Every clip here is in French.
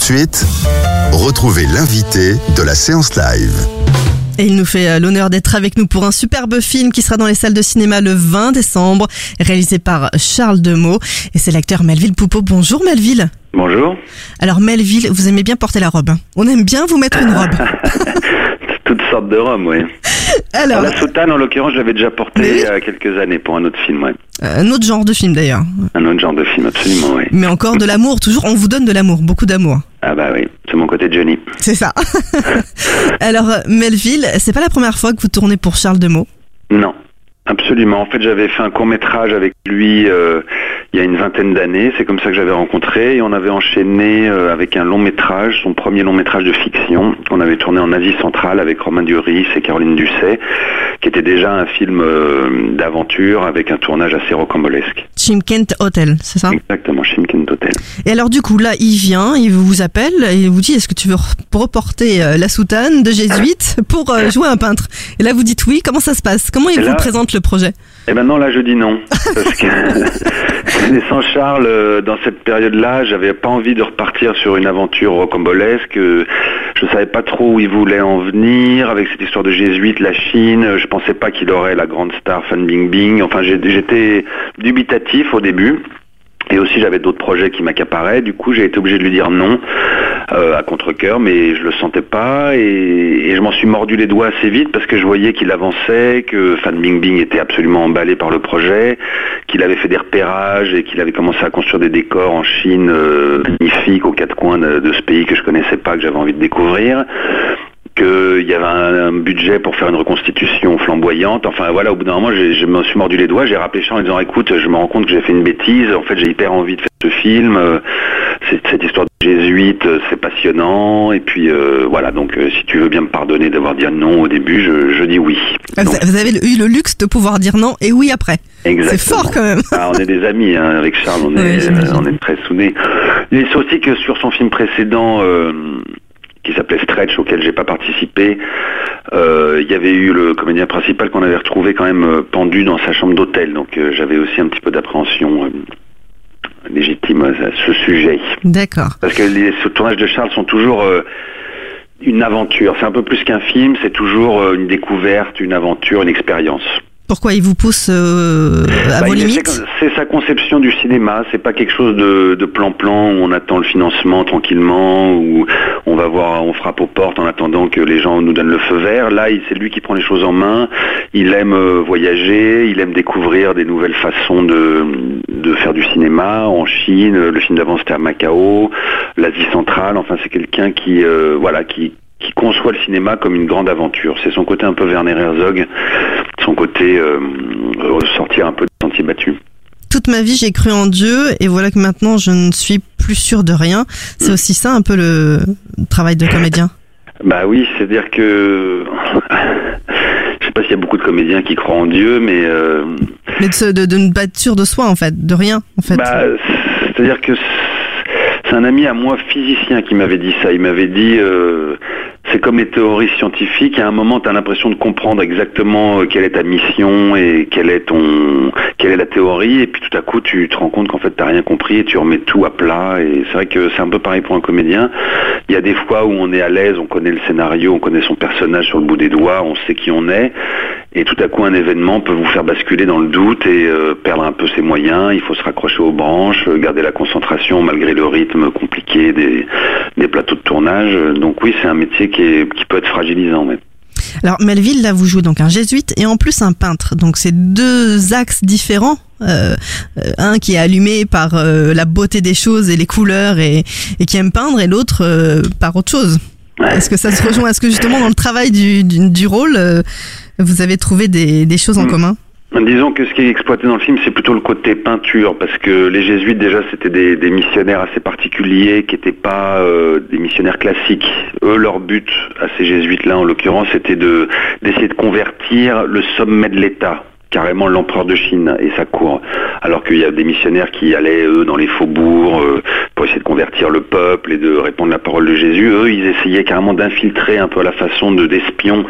de suite, retrouvez l'invité de la séance live. Et il nous fait euh, l'honneur d'être avec nous pour un superbe film qui sera dans les salles de cinéma le 20 décembre, réalisé par Charles Demeaux. Et c'est l'acteur Melville Poupeau. Bonjour Melville. Bonjour. Alors Melville, vous aimez bien porter la robe. hein? On aime bien vous mettre une robe. Sortes de oui. Alors, La soutane, en l'occurrence, je l'avais déjà Mais il y a quelques années pour un autre film, ouais. un autre genre de film d'ailleurs. Un autre genre de film, absolument, oui. Mais encore de l'amour, toujours, on vous donne de l'amour, beaucoup d'amour. Ah bah oui, c'est mon côté Johnny. C'est ça. Alors euh, Melville, c'est pas la première fois que vous tournez pour Charles Demeaux. Non, absolument. En fait, j'avais fait un court métrage avec lui euh, il y a une vingtaine d'années. C'est comme ça que j'avais rencontré et on avait enchaîné euh, avec un long métrage, son premier long métrage de fiction. On avait tourné en Asie centrale avec Romain Duris et Caroline Dusset, qui était déjà un film euh, d'aventure avec un tournage assez rocambolesque. Chimkent Hotel, c'est ça? Exactement, Shimken Hotel. Et alors du coup là, il vient, il vous appelle et il vous dit est-ce que tu veux re- reporter la soutane de jésuite pour jouer un peintre? Et là vous dites oui, comment ça se passe? Comment il vous présente le projet Et maintenant là je dis non parce que connaissant Charles euh, dans cette période-là, j'avais pas envie de repartir sur une aventure rocambolesque. euh, Je savais pas trop où il voulait en venir avec cette histoire de jésuite, la Chine. Je pensais pas qu'il aurait la grande star Fan Bingbing. Enfin j'étais dubitatif au début. Et aussi j'avais d'autres projets qui m'accaparaient, du coup j'ai été obligé de lui dire non euh, à contre-cœur, mais je le sentais pas. Et, je m'en suis mordu les doigts assez vite parce que je voyais qu'il avançait, que Fan Bingbing était absolument emballé par le projet, qu'il avait fait des repérages et qu'il avait commencé à construire des décors en Chine euh, magnifiques aux quatre coins de, de ce pays que je connaissais pas, que j'avais envie de découvrir qu'il y avait un, un budget pour faire une reconstitution flamboyante. Enfin voilà, au bout d'un moment, je me suis mordu les doigts, j'ai rappelé Charles en disant écoute, je me rends compte que j'ai fait une bêtise, en fait j'ai hyper envie de faire ce film, euh, cette histoire de jésuite, euh, c'est passionnant, et puis euh, voilà, donc si tu veux bien me pardonner d'avoir dit non au début, je, je dis oui. Ah, vous, Donc, vous avez eu le luxe de pouvoir dire non et oui après. C'est fort quand même. Ah, on est des amis hein, avec Charles, on est, on est très soudés. Et c'est aussi que sur son film précédent, euh, qui s'appelait Stretch, auquel j'ai pas participé, euh, il y avait eu le comédien principal qu'on avait retrouvé quand même euh, pendu dans sa chambre d'hôtel. Donc euh, j'avais aussi un petit peu d'appréhension légitime à ce sujet. D'accord. Parce que les ce tournages de Charles sont toujours une aventure. C'est un peu plus qu'un film, c'est toujours une découverte, une aventure, une expérience. Pourquoi il vous pousse euh, à Bah, vos limites C'est sa conception du cinéma. C'est pas quelque chose de plan-plan où on attend le financement tranquillement, où on va voir, on frappe aux portes en attendant que les gens nous donnent le feu vert. Là, c'est lui qui prend les choses en main. Il aime euh, voyager, il aime découvrir des nouvelles façons de de faire du cinéma en Chine. Le film d'avant c'était à Macao, l'Asie centrale. Enfin, c'est quelqu'un qui euh, voilà qui qui conçoit le cinéma comme une grande aventure. C'est son côté un peu Werner Herzog, son côté euh, sortir un peu de sentier battu. Toute ma vie, j'ai cru en Dieu et voilà que maintenant, je ne suis plus sûre de rien. C'est aussi ça un peu le travail de comédien. Bah oui, c'est-à-dire que je sais pas s'il y a beaucoup de comédiens qui croient en Dieu, mais euh, Mais de, se- de, de ne pas être sûr de soi, en fait, de rien, en fait. bah, c'est-à-dire que c'est un ami à moi physicien qui m'avait dit ça. Il m'avait dit euh, c'est comme les théories scientifiques. À un moment, tu as l'impression de comprendre exactement euh, quelle est ta mission et quelle est la théorie, et puis tout à coup, tu te rends compte qu'en fait, t'as rien compris et tu remets tout à plat. Et c'est vrai que c'est un peu pareil pour un comédien. Il y a des fois où on est à l'aise, on connaît le scénario, on connaît son personnage sur le bout des doigts, on sait qui on est, et tout à coup, un événement peut vous faire basculer dans le doute et euh, perdre un peu ses moyens. Il faut se raccrocher aux branches, euh, garder la concentration malgré le rythme compliqué des, des plateaux de tournage. Donc oui, c'est un métier qui, est, qui peut être fragilisant. Mais. Alors, Melville, là, vous jouez donc un jésuite et en plus un peintre. Donc, c'est deux axes différents. Euh, euh, un qui est allumé par euh, la beauté des choses et les couleurs et, et qui aime peindre, et l'autre euh, par autre chose. Ouais. Est-ce que ça se rejoint? Est-ce que justement dans le travail du, du, du rôle, euh, vous avez trouvé des, des choses en Mm. commun Disons que ce qui est exploité dans le film, c'est plutôt le côté peinture, parce que les jésuites, déjà, c'était des, des missionnaires assez particuliers, qui n'étaient pas euh, des missionnaires classiques. Eux, leur but à ces jésuites-là, en l'occurrence, c'était de d'essayer de convertir le sommet de l'État carrément l'empereur de Chine et sa cour. Alors qu'il y a des missionnaires qui allaient, eux, dans les faubourgs euh, pour essayer de convertir le peuple et de répandre la parole de Jésus. Eux, ils essayaient carrément d'infiltrer un peu à la façon de d'espions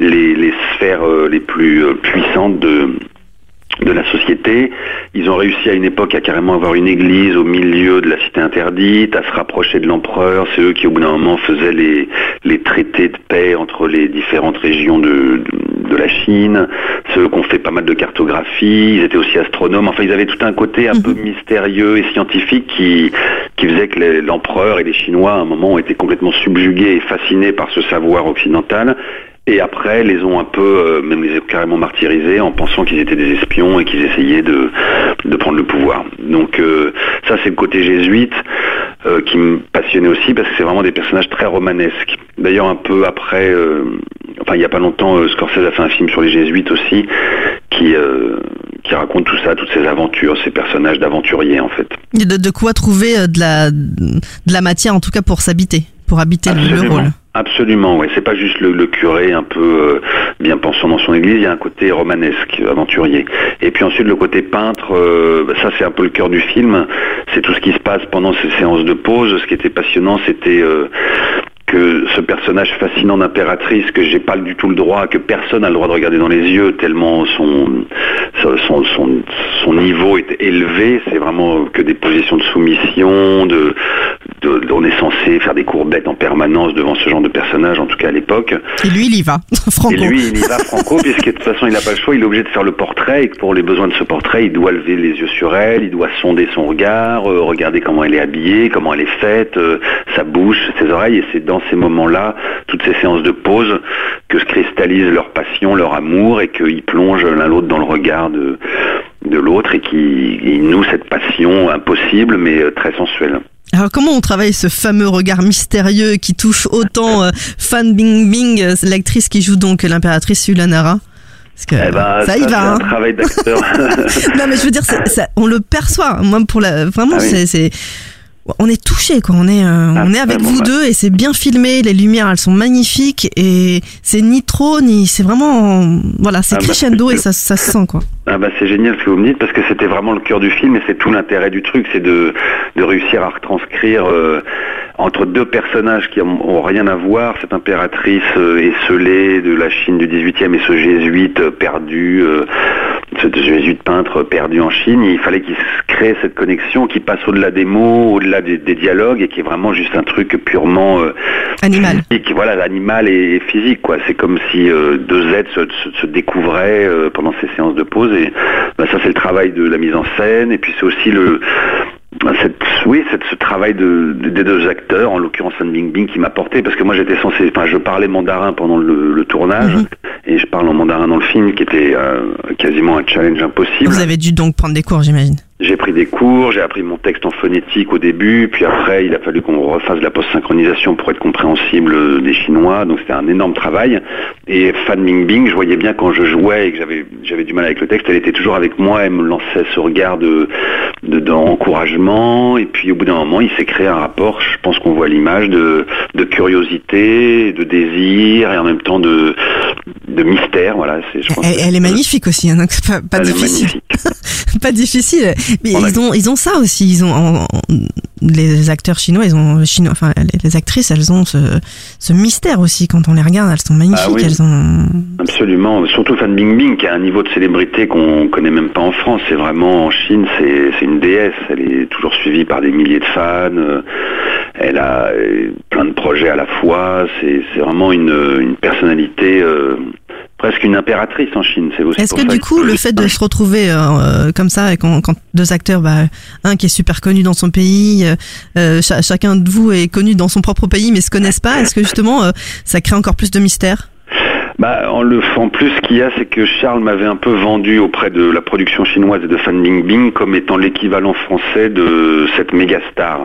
les, sphères euh, les plus euh, puissantes de la société. Ils ont réussi à une époque à carrément avoir une église au milieu de la cité interdite, à se rapprocher de l'empereur. C'est eux qui au bout d'un moment faisaient les, traités de paix entre les différentes régions de, la Chine. C'est eux qui ont fait pas mal de cartographie. Ils étaient aussi astronomes. Enfin, ils avaient tout un côté un peu Mhm. mystérieux et scientifique qui, qui faisait que l'empereur et les Chinois à un moment ont été complètement subjugués et fascinés par ce savoir occidental. Et après, les ont un peu, euh, même les ont carrément martyrisés en pensant qu'ils étaient des espions et qu'ils essayaient de, de prendre le pouvoir. Donc euh, ça, c'est le côté jésuite euh, qui me passionnait aussi parce que c'est vraiment des personnages très romanesques. D'ailleurs, un peu après, euh, enfin il n'y a pas longtemps, euh, Scorsese a fait un film sur les jésuites aussi qui, euh, qui raconte tout ça, toutes ces aventures, ces personnages d'aventuriers en fait. De, de quoi trouver de la, de la matière, en tout cas pour s'habiter, pour habiter le- rôle? Absolument, ouais. C'est pas juste le, curé un peu euh, bien pensant dans son église, il y a un côté romanesque, aventurier. Et puis ensuite le côté peintre, euh, bah, ça c'est un peu le cœur du film. C'est tout ce qui se passe pendant ces séances de pause. Ce qui était passionnant, c'était euh, que ce personnage fascinant d'impératrice que j'ai pas du tout le droit, que personne n'a le droit de regarder dans les yeux tellement son son, son, son niveau est élevé. C'est vraiment que des positions de soumission, de- on est censé faire des courbettes en permanence devant ce genre de personnage, en tout cas à l'époque. Et lui, il y va, Franco. Et lui, il y va franco, puisque de toute façon, il n'a pas le choix, il est obligé de faire le portrait, et que pour les besoins de ce portrait, il doit lever les yeux sur elle, il doit sonder son regard, euh, regarder comment elle est habillée, comment elle est faite, euh, sa bouche, ses oreilles, et c'est dans ces moments-là, toutes ces séances de pause, que se cristallise leur passion, leur amour, et qu'ils plongent l'un l'autre dans le regard de, de l'autre, et qui ils nouent cette passion impossible, mais euh, très sensuelle. Alors comment on travaille ce fameux regard mystérieux qui touche autant euh, Fan Bingbing, euh, l'actrice qui joue donc l'impératrice Yulanara Parce que Eh ben, ça y c'est va. un hein. travail d'acteur. non mais je veux dire, ça- on le perçoit. Moi pour la, vraiment Ah oui. c'est- on est touché quoi. On est, euh, on est avec vous deux et c'est bien filmé. Les lumières elles sont magnifiques et c'est ni trop ni c'est vraiment voilà c'est Ah bah, crescendo et ça, ça se sent quoi. Ah bah c'est génial ce que vous me dites parce que c'était vraiment le cœur du film et c'est tout l'intérêt du truc, c'est de, de réussir à retranscrire euh, entre deux personnages qui ont, ont rien à voir, cette impératrice euh, esselée de la Chine du 18e et ce jésuite euh, perdu, jésuite peintre perdu en Chine, il fallait qu'il se crée cette connexion qui passe au-delà des mots, au-delà des, des dialogues et qui est vraiment juste un truc purement euh, Animal. physique, voilà, l'animal et, et physique, quoi. C'est comme si euh, deux êtres se, se- se découvraient euh, pendant ces séances de pause. Et bah, ça, c'est le travail de la mise en scène. Et puis c'est aussi le cette, oui, ce travail de, de- des deux acteurs, en l'occurrence Fan Bingbing, qui m'a porté, parce que moi j'étais censé, enfin je parlais mandarin pendant le, le tournage, Mhm. Et je parle en mandarin dans le film, qui était euh, quasiment un challenge impossible. Vous avez dû donc prendre des cours j'imagine. J'ai pris des cours, j'ai appris mon texte en phonétique au début, puis après il a fallu qu'on refasse la post-synchronisation pour être compréhensible des Chinois, donc c'était un énorme travail. Et Fan Bingbing, je voyais bien quand je jouais et que j'avais j'avais du mal avec le texte, elle était toujours avec moi, elle me lançait ce regard de de- d'encouragement, et puis au bout d'un moment il s'est créé un rapport, je pense qu'on voit l'image de, de curiosité, de désir et en même temps de, de mystère, voilà. c'est- Je pense Elle, elle est magnifique aussi, hein, donc c'est pas, est difficile. pas difficile. Mais ils ont, ils ont ça aussi. Ils ont en- en- les acteurs chinois, ils ont chinois, enfin les, les actrices, elles ont ce, ce mystère aussi quand on les regarde. Elles sont magnifiques. Ah oui. Elles ont. Absolument, surtout Fan Bingbing qui a un niveau de célébrité qu'on connaît même pas en France. C'est vraiment en Chine, c'est c'est une déesse. Elle est toujours suivie par des milliers de fans. euh, Elle a euh, plein de projets à la fois. C'est c'est vraiment une, une personnalité, euh, presque une impératrice en Chine. C'est aussi Est-ce que du coup, le fait de se retrouver euh, euh, comme ça, et quand, quand deux acteurs, bah, un qui est super connu dans son pays, euh, euh, cha- chacun de vous est connu dans son propre pays, mais se connaissent pas, est-ce que justement, euh, ça crée encore plus de mystère? Bah, en, le, en plus, ce qu'il y a, c'est que Charles m'avait un peu vendu auprès de la production chinoise et de Fan Bingbing comme étant l'équivalent français de cette méga star.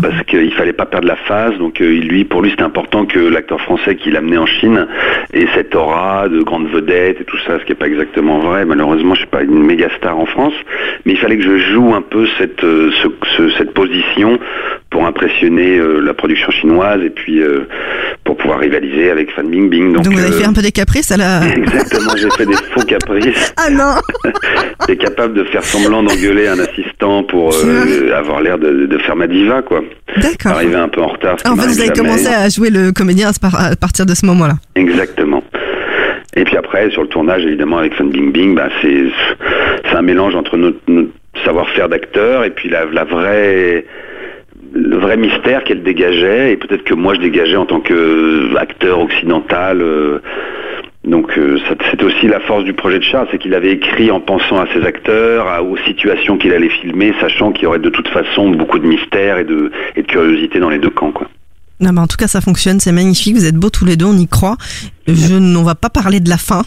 Parce qu'il fallait pas perdre la phase. Donc euh, lui, pour lui, c'était important que l'acteur français qui l'amenait en Chine ait cette aura de grande vedette et tout ça, ce qui est pas exactement vrai. Malheureusement, je suis pas une méga star en France, mais il fallait que je joue un peu cette euh, ce- ce- cette position pour impressionner euh, la production chinoise et puis pouvoir rivaliser avec Fan Bingbing. Donc, Donc, vous avez euh, fait un peu des caprices à la. Exactement, j'ai fait des faux caprices. Ah non J'étais capable de faire semblant d'engueuler un assistant pour euh, avoir l'air de, de faire ma diva, quoi. D'accord. Arriver un peu en retard. Ah, En fait, vous avez jamais. commencé à jouer le comédien à partir de ce moment-là. Exactement. Et puis après, sur le tournage, évidemment, avec Fun Bing Bing, bah, c'est c'est un mélange entre notre, notre savoir-faire d'acteur et puis la, la vraie le vrai mystère qu'elle dégageait et peut-être que moi je dégageais en tant qu'acteur occidental. euh, donc euh, c'est aussi la force du projet de Charles, c'est qu'il avait écrit en pensant à ses acteurs, à- aux situations qu'il allait filmer, sachant qu'il y aurait de toute façon beaucoup de mystère et de, et de curiosité dans les deux camps. Quoi. Non, bah, en tout cas, ça fonctionne, c'est magnifique. Vous êtes beaux tous les deux, on y croit. Je n'en va pas parler de la fin,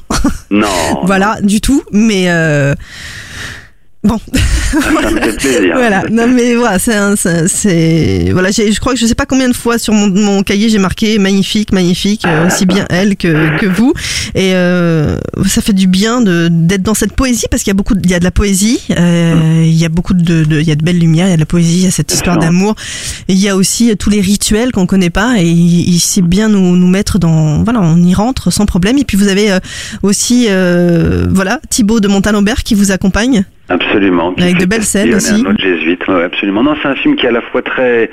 Non, voilà, du tout. Mais euh, bon, ça me fait plaisir. voilà. Non, mais voilà, c'est, voilà. Je crois que je sais pas combien de fois sur mon, mon cahier j'ai marqué magnifique, magnifique, euh, aussi bien elle que, que vous. Et euh, ça fait du bien de d'être dans cette poésie parce qu'il y a beaucoup, de, il y a de la poésie, euh, il y a beaucoup de, de, il y a de belles lumières, il y a de la poésie, il y a cette histoire d'amour. Il y a aussi tous les rituels qu'on connaît pas et il, il sait bien nous nous mettre dans, voilà, on y rentre sans problème. Et puis vous avez euh, aussi, euh, voilà, Thibaut de Montalembert qui vous accompagne. Absolument. Avec de belles scènes aussi. Un autre jésuite, ouais, absolument. Non, c'est un film qui est à la fois très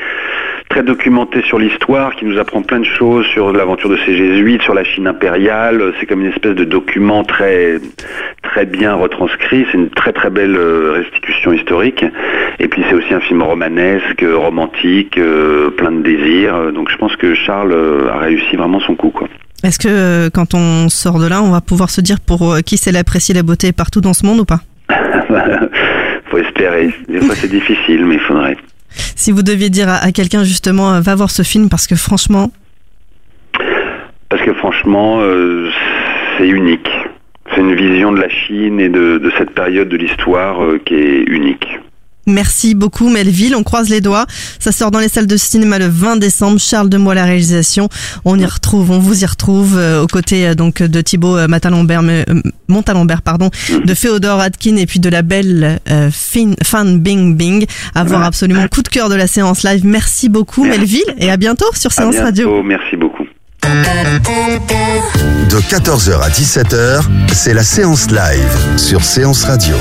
très documenté sur l'histoire, qui nous apprend plein de choses sur l'aventure de ces jésuites, sur la Chine impériale. C'est comme une espèce de document très très bien retranscrit. C'est une très très belle euh, restitution historique. Et puis c'est aussi un film romanesque, euh, romantique, euh, plein de désirs. Donc je pense que Charles a réussi vraiment son coup, quoi. Est-ce que quand on sort de là, on va pouvoir se dire pour qui c'est l'apprécier la beauté partout dans ce monde ou pas? faut espérer. Des fois c'est difficile, mais il faudrait. Si vous deviez dire à, quelqu'un justement, euh, va voir ce film parce que franchement, Parce que franchement, euh, c'est unique. C'est une vision de la Chine et de, de cette période de l'histoire euh, qui est unique. Merci beaucoup Melville, on croise les doigts. Ça sort dans les salles de cinéma le 20 décembre. Charles Demois la réalisation. On y retrouve, on vous y retrouve euh, aux côtés euh, donc de Thibaut euh, Matalambert, euh, Montalembert, pardon, de Féodore Atkin et puis de la belle euh, fin, Fan Bing Bing. Avoir absolument coup de cœur de la séance live. Merci beaucoup Merci. Melville et à bientôt sur À Séance Radio. merci beaucoup. De 14h à 17h, c'est la séance live sur Séance Radio.